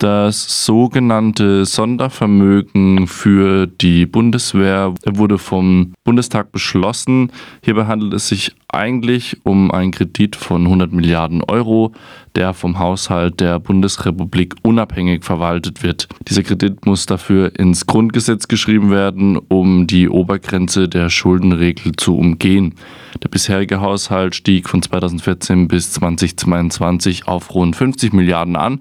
Das sogenannte Sondervermögen für die Bundeswehr wurde vom Bundestag beschlossen. Hierbei handelt es sich eigentlich um einen Kredit von 100 Milliarden Euro, der vom Haushalt der Bundesrepublik unabhängig verwaltet wird. Dieser Kredit muss dafür ins Grundgesetz geschrieben werden, um die Obergrenze der Schuldenregel zu umgehen. Der bisherige Haushalt stieg von 2014 bis 2022 auf rund 50 Milliarden an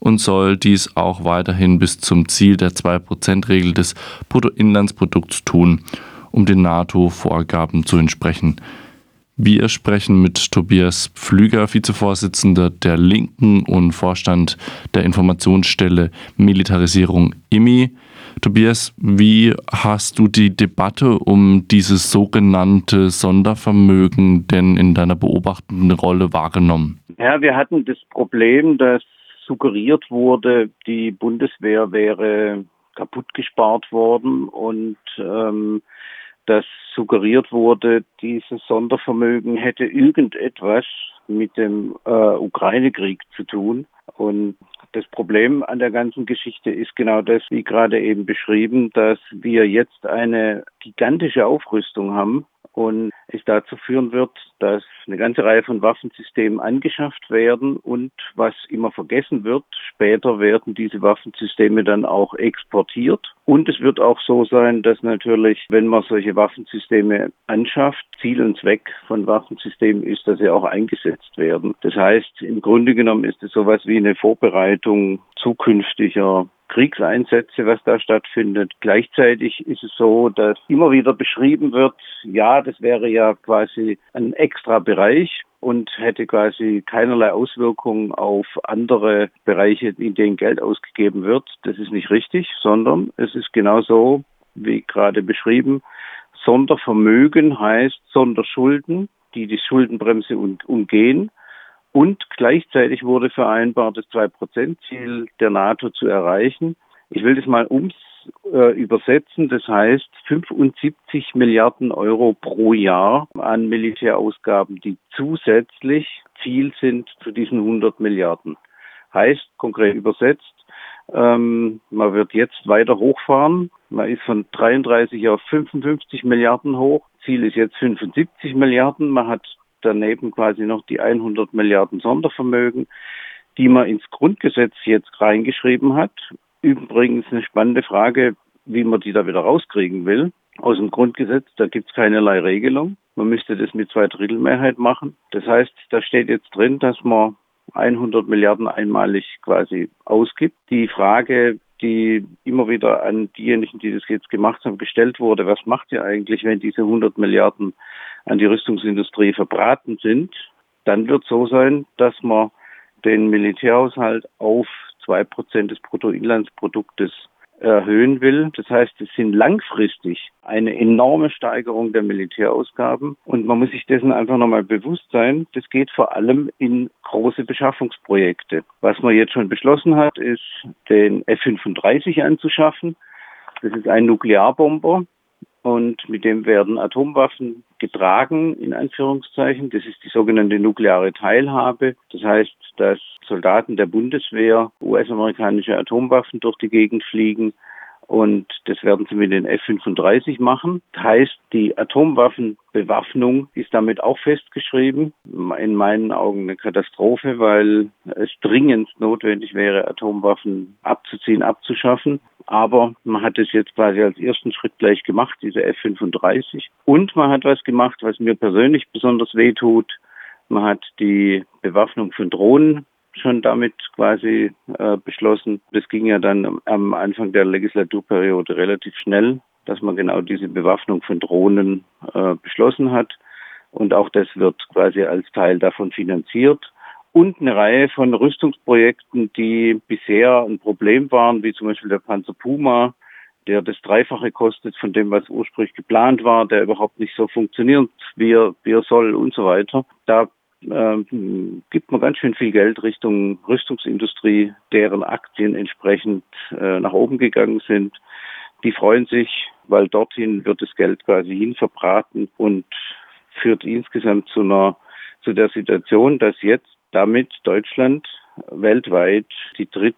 und soll dies auch weiterhin bis zum Ziel der 2%-Regel des Bruttoinlandsprodukts tun, um den NATO-Vorgaben zu entsprechen. Wir sprechen mit Tobias Pflüger, Vizevorsitzender der Linken und Vorstand der Informationsstelle Militarisierung IMI. Tobias, wie hast du die Debatte um dieses sogenannte Sondervermögen denn in deiner beobachtenden Rolle wahrgenommen? Ja, wir hatten das Problem, dass suggeriert wurde, die Bundeswehr wäre kaputt gespart worden und ähm, dass suggeriert wurde, dieses Sondervermögen hätte irgendetwas mit dem äh, Ukraine-Krieg zu tun. Und das Problem an der ganzen Geschichte ist genau das, wie gerade eben beschrieben, dass wir jetzt eine gigantische Aufrüstung haben und es dazu führen wird, dass eine ganze Reihe von Waffensystemen angeschafft werden und was immer vergessen wird, später werden diese Waffensysteme dann auch exportiert und es wird auch so sein, dass natürlich, wenn man solche Waffensysteme anschafft, Ziel und Zweck von Waffensystemen ist, dass sie auch eingesetzt werden. Das heißt, im Grunde genommen ist es sowas wie eine Vorbereitung zukünftiger Kriegseinsätze, was da stattfindet. Gleichzeitig ist es so, dass immer wieder beschrieben wird, ja, das wäre ja quasi ein extra Bereich und hätte quasi keinerlei Auswirkungen auf andere Bereiche, in denen Geld ausgegeben wird. Das ist nicht richtig, sondern es ist genauso, wie gerade beschrieben, Sondervermögen heißt Sonderschulden, die die Schuldenbremse umgehen. Und gleichzeitig wurde vereinbart, das 2-Prozent-Ziel der NATO zu erreichen. Ich will das mal ums äh, übersetzen. Das heißt 75 Milliarden Euro pro Jahr an Militärausgaben, die zusätzlich Ziel sind zu diesen 100 Milliarden. Heißt konkret übersetzt, ähm, man wird jetzt weiter hochfahren. Man ist von 33 auf 55 Milliarden hoch. Ziel ist jetzt 75 Milliarden. Man hat daneben quasi noch die 100 Milliarden Sondervermögen, die man ins Grundgesetz jetzt reingeschrieben hat. Übrigens eine spannende Frage, wie man die da wieder rauskriegen will. Aus dem Grundgesetz, da gibt es keinerlei Regelung. Man müsste das mit zwei Drittel Mehrheit machen. Das heißt, da steht jetzt drin, dass man 100 Milliarden einmalig quasi ausgibt. Die Frage, die immer wieder an diejenigen, die das jetzt gemacht haben, gestellt wurde, was macht ihr eigentlich, wenn diese 100 Milliarden an die Rüstungsindustrie verbraten sind, dann wird so sein, dass man den Militärhaushalt auf zwei Prozent des Bruttoinlandsproduktes erhöhen will. Das heißt, es sind langfristig eine enorme Steigerung der Militärausgaben und man muss sich dessen einfach nochmal bewusst sein. Das geht vor allem in große Beschaffungsprojekte. Was man jetzt schon beschlossen hat, ist, den F-35 anzuschaffen. Das ist ein Nuklearbomber, und mit dem werden Atomwaffen getragen, in Anführungszeichen. Das ist die sogenannte nukleare Teilhabe. Das heißt, dass Soldaten der Bundeswehr US-amerikanische Atomwaffen durch die Gegend fliegen und das werden sie mit den F-35 machen. Das heißt, die Atomwaffenbewaffnung ist damit auch festgeschrieben. In meinen Augen eine Katastrophe, weil es dringend notwendig wäre, Atomwaffen abzuziehen, abzuschaffen. Aber man hat es jetzt quasi als ersten Schritt gleich gemacht, diese F-35. Und man hat was gemacht, was mir persönlich besonders wehtut. Man hat die Bewaffnung von Drohnen schon damit quasi äh, beschlossen. Das ging ja dann am Anfang der Legislaturperiode relativ schnell, dass man genau diese Bewaffnung von Drohnen äh, beschlossen hat. Und auch das wird quasi als Teil davon finanziert. Und eine Reihe von Rüstungsprojekten, die bisher ein Problem waren, wie zum Beispiel der Panzer Puma, der das Dreifache kostet von dem, was ursprünglich geplant war, der überhaupt nicht so funktioniert, wie er, wie er soll und so weiter. Da ähm, gibt man ganz schön viel Geld Richtung Rüstungsindustrie, deren Aktien entsprechend äh, nach oben gegangen sind. Die freuen sich, weil dorthin wird das Geld quasi hin verbraten und führt insgesamt zu einer zu der Situation, dass jetzt damit Deutschland weltweit die dritt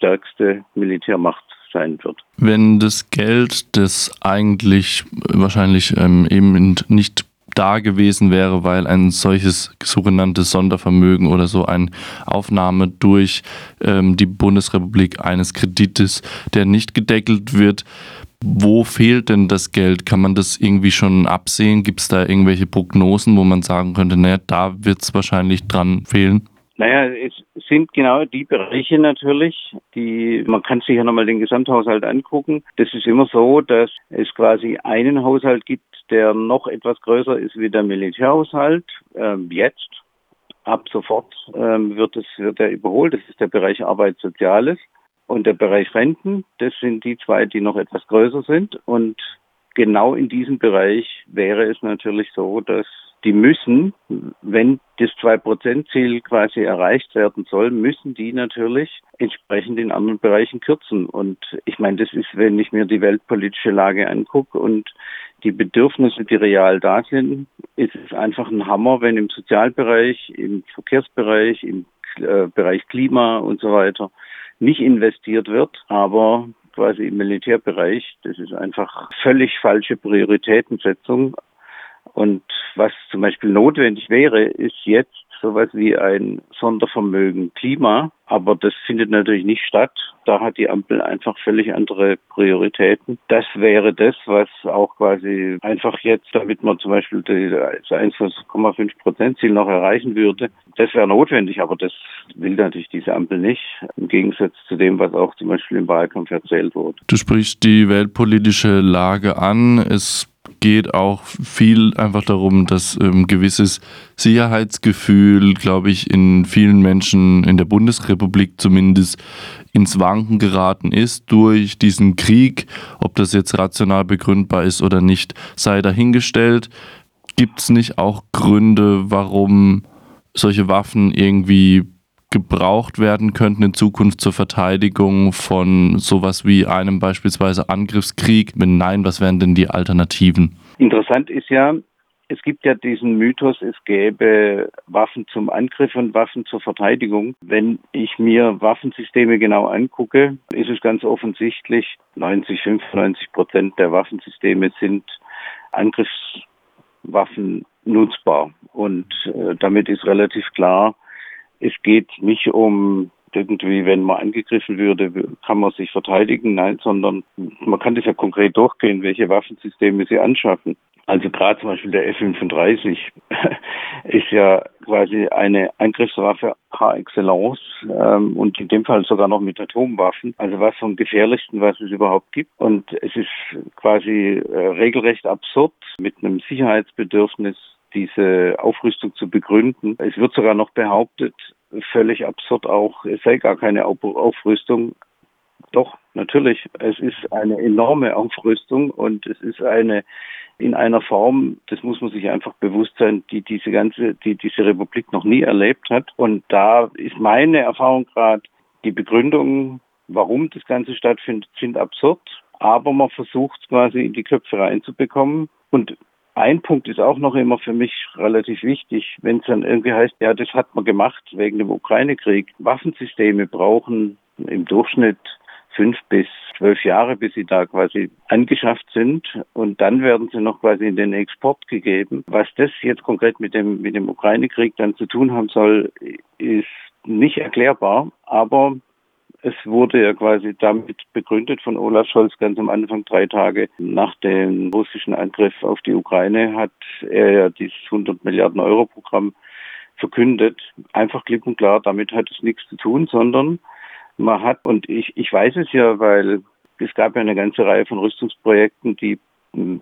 drittstärkste Militärmacht sein wird. Wenn das Geld, das eigentlich wahrscheinlich ähm, eben nicht da gewesen wäre, weil ein solches sogenanntes Sondervermögen oder so eine Aufnahme durch ähm, die Bundesrepublik eines Kredites, der nicht gedeckelt wird. Wo fehlt denn das Geld? Kann man das irgendwie schon absehen? Gibt es da irgendwelche Prognosen, wo man sagen könnte, naja, da wird es wahrscheinlich dran fehlen? Naja, es sind genau die Bereiche natürlich, die, man kann sich ja nochmal den Gesamthaushalt angucken. Das ist immer so, dass es quasi einen Haushalt gibt, der noch etwas größer ist wie der Militärhaushalt. Ähm, jetzt, ab sofort, ähm, wird es, wird er überholt. Das ist der Bereich Arbeit Soziales und der Bereich Renten. Das sind die zwei, die noch etwas größer sind. Und genau in diesem Bereich wäre es natürlich so, dass die müssen, wenn das 2%-Ziel quasi erreicht werden soll, müssen die natürlich entsprechend in anderen Bereichen kürzen. Und ich meine, das ist, wenn ich mir die weltpolitische Lage angucke und die Bedürfnisse, die real da sind, ist es einfach ein Hammer, wenn im Sozialbereich, im Verkehrsbereich, im äh, Bereich Klima und so weiter nicht investiert wird, aber quasi im Militärbereich, das ist einfach völlig falsche Prioritätensetzung und was zum Beispiel notwendig wäre, ist jetzt sowas wie ein Sondervermögen Klima. Aber das findet natürlich nicht statt. Da hat die Ampel einfach völlig andere Prioritäten. Das wäre das, was auch quasi einfach jetzt, damit man zum Beispiel das 1,5 Prozent Ziel noch erreichen würde, das wäre notwendig. Aber das will natürlich diese Ampel nicht. Im Gegensatz zu dem, was auch zum Beispiel im Wahlkampf erzählt wurde. Du sprichst die weltpolitische Lage an. Es geht auch viel einfach darum, dass ähm, gewisses Sicherheitsgefühl, glaube ich, in vielen Menschen in der Bundesrepublik zumindest ins Wanken geraten ist durch diesen Krieg. Ob das jetzt rational begründbar ist oder nicht, sei dahingestellt. Gibt es nicht auch Gründe, warum solche Waffen irgendwie gebraucht werden könnten in Zukunft zur Verteidigung von sowas wie einem beispielsweise Angriffskrieg? Wenn nein, was wären denn die Alternativen? Interessant ist ja, es gibt ja diesen Mythos, es gäbe Waffen zum Angriff und Waffen zur Verteidigung. Wenn ich mir Waffensysteme genau angucke, ist es ganz offensichtlich, 90, 95 Prozent der Waffensysteme sind Angriffswaffen nutzbar. Und äh, damit ist relativ klar, es geht nicht um irgendwie, wenn man angegriffen würde, kann man sich verteidigen. Nein, sondern man kann das ja konkret durchgehen, welche Waffensysteme sie anschaffen. Also gerade zum Beispiel der F-35 ist ja quasi eine Angriffswaffe par excellence ähm, und in dem Fall sogar noch mit Atomwaffen. Also was vom gefährlichsten, was es überhaupt gibt. Und es ist quasi äh, regelrecht absurd mit einem Sicherheitsbedürfnis diese Aufrüstung zu begründen. Es wird sogar noch behauptet, völlig absurd auch, es sei gar keine Aufrüstung. Doch, natürlich, es ist eine enorme Aufrüstung und es ist eine in einer Form, das muss man sich einfach bewusst sein, die diese ganze, die diese Republik noch nie erlebt hat. Und da ist meine Erfahrung gerade, die Begründungen, warum das Ganze stattfindet, sind absurd. Aber man versucht quasi in die Köpfe reinzubekommen. Und ein Punkt ist auch noch immer für mich relativ wichtig, wenn es dann irgendwie heißt, ja, das hat man gemacht wegen dem Ukraine-Krieg. Waffensysteme brauchen im Durchschnitt fünf bis zwölf Jahre, bis sie da quasi angeschafft sind. Und dann werden sie noch quasi in den Export gegeben. Was das jetzt konkret mit dem, mit dem Ukraine-Krieg dann zu tun haben soll, ist nicht erklärbar. Aber es wurde ja quasi damit begründet von Olaf Scholz ganz am Anfang, drei Tage nach dem russischen Angriff auf die Ukraine, hat er ja dieses 100 Milliarden Euro Programm verkündet. Einfach klipp und klar, damit hat es nichts zu tun, sondern man hat, und ich, ich weiß es ja, weil es gab ja eine ganze Reihe von Rüstungsprojekten, die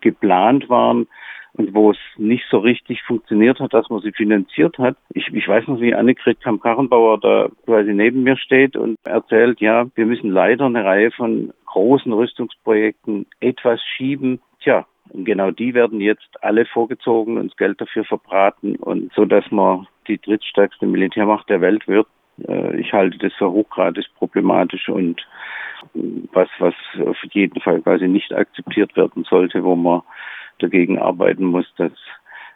geplant waren, und wo es nicht so richtig funktioniert hat, dass man sie finanziert hat. Ich, ich weiß noch, wie Annegret Kamp-Karrenbauer da quasi neben mir steht und erzählt, ja, wir müssen leider eine Reihe von großen Rüstungsprojekten etwas schieben. Tja, und genau die werden jetzt alle vorgezogen und das Geld dafür verbraten und so, dass man die drittstärkste Militärmacht der Welt wird. Äh, ich halte das für hochgradig problematisch und was, was auf jeden Fall quasi nicht akzeptiert werden sollte, wo man dagegen arbeiten muss. Dass,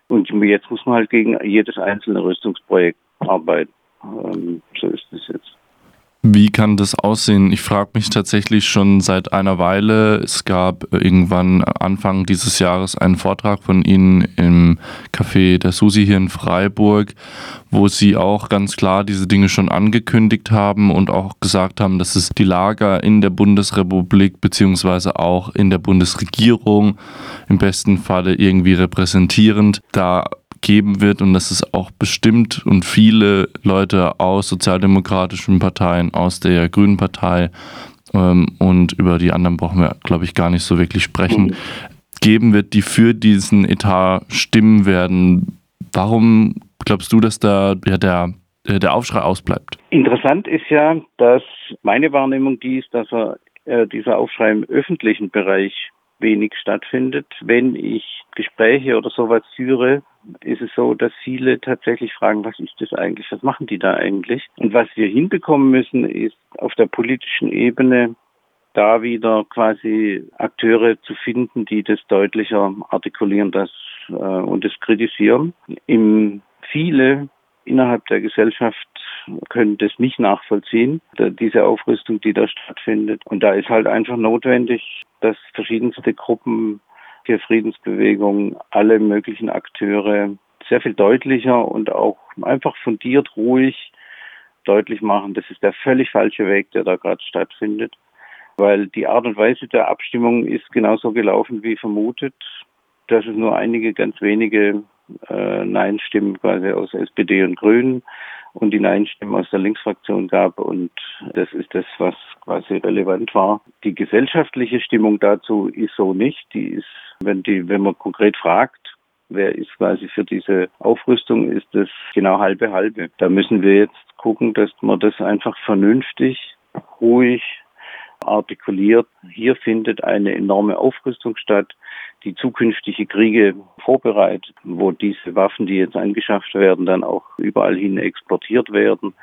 und jetzt muss man halt gegen jedes einzelne Rüstungsprojekt arbeiten. Ähm, so ist es jetzt. Wie kann das aussehen? Ich frage mich tatsächlich schon seit einer Weile. Es gab irgendwann Anfang dieses Jahres einen Vortrag von Ihnen im Café der Susi hier in Freiburg, wo Sie auch ganz klar diese Dinge schon angekündigt haben und auch gesagt haben, dass es die Lager in der Bundesrepublik beziehungsweise auch in der Bundesregierung im besten Falle irgendwie repräsentierend da geben wird und dass es auch bestimmt und viele Leute aus sozialdemokratischen Parteien, aus der Grünen Partei ähm, und über die anderen brauchen wir, glaube ich, gar nicht so wirklich sprechen, geben wird, die für diesen Etat stimmen werden. Warum glaubst du, dass da ja, der der Aufschrei ausbleibt. Interessant ist ja, dass meine Wahrnehmung die ist, dass er, äh, dieser Aufschrei im öffentlichen Bereich wenig stattfindet. Wenn ich Gespräche oder sowas führe, ist es so, dass viele tatsächlich fragen, was ist das eigentlich, was machen die da eigentlich? Und was wir hinbekommen müssen, ist auf der politischen Ebene da wieder quasi Akteure zu finden, die das deutlicher artikulieren das, äh, und das kritisieren. Im viele innerhalb der Gesellschaft können das nicht nachvollziehen, diese Aufrüstung, die da stattfindet. Und da ist halt einfach notwendig, dass verschiedenste Gruppen der Friedensbewegung, alle möglichen Akteure sehr viel deutlicher und auch einfach fundiert, ruhig deutlich machen, das ist der völlig falsche Weg, der da gerade stattfindet. Weil die Art und Weise der Abstimmung ist genauso gelaufen wie vermutet, dass es nur einige ganz wenige äh, Nein-Stimmen quasi aus SPD und Grünen und die Nein-Stimmen aus der Linksfraktion gab. Und das ist das, was quasi relevant war. Die gesellschaftliche Stimmung dazu ist so nicht. Die ist, wenn die, wenn man konkret fragt, wer ist quasi für diese Aufrüstung, ist das genau halbe halbe. Da müssen wir jetzt gucken, dass man das einfach vernünftig, ruhig artikuliert. Hier findet eine enorme Aufrüstung statt die zukünftige Kriege vorbereitet, wo diese Waffen, die jetzt angeschafft werden, dann auch überall hin exportiert werden.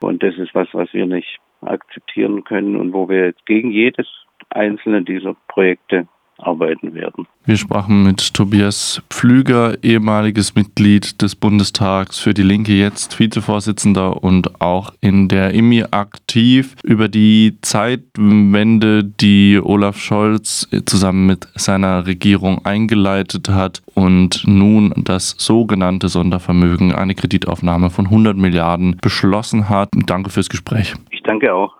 Und das ist was, was wir nicht akzeptieren können und wo wir jetzt gegen jedes einzelne dieser Projekte arbeiten werden. Wir sprachen mit Tobias Pflüger, ehemaliges Mitglied des Bundestags für die Linke, jetzt Vizevorsitzender und auch in der IMI aktiv über die Zeitwende, die Olaf Scholz zusammen mit seiner Regierung eingeleitet hat und nun das sogenannte Sondervermögen, eine Kreditaufnahme von 100 Milliarden beschlossen hat. Danke fürs Gespräch. Ich danke auch.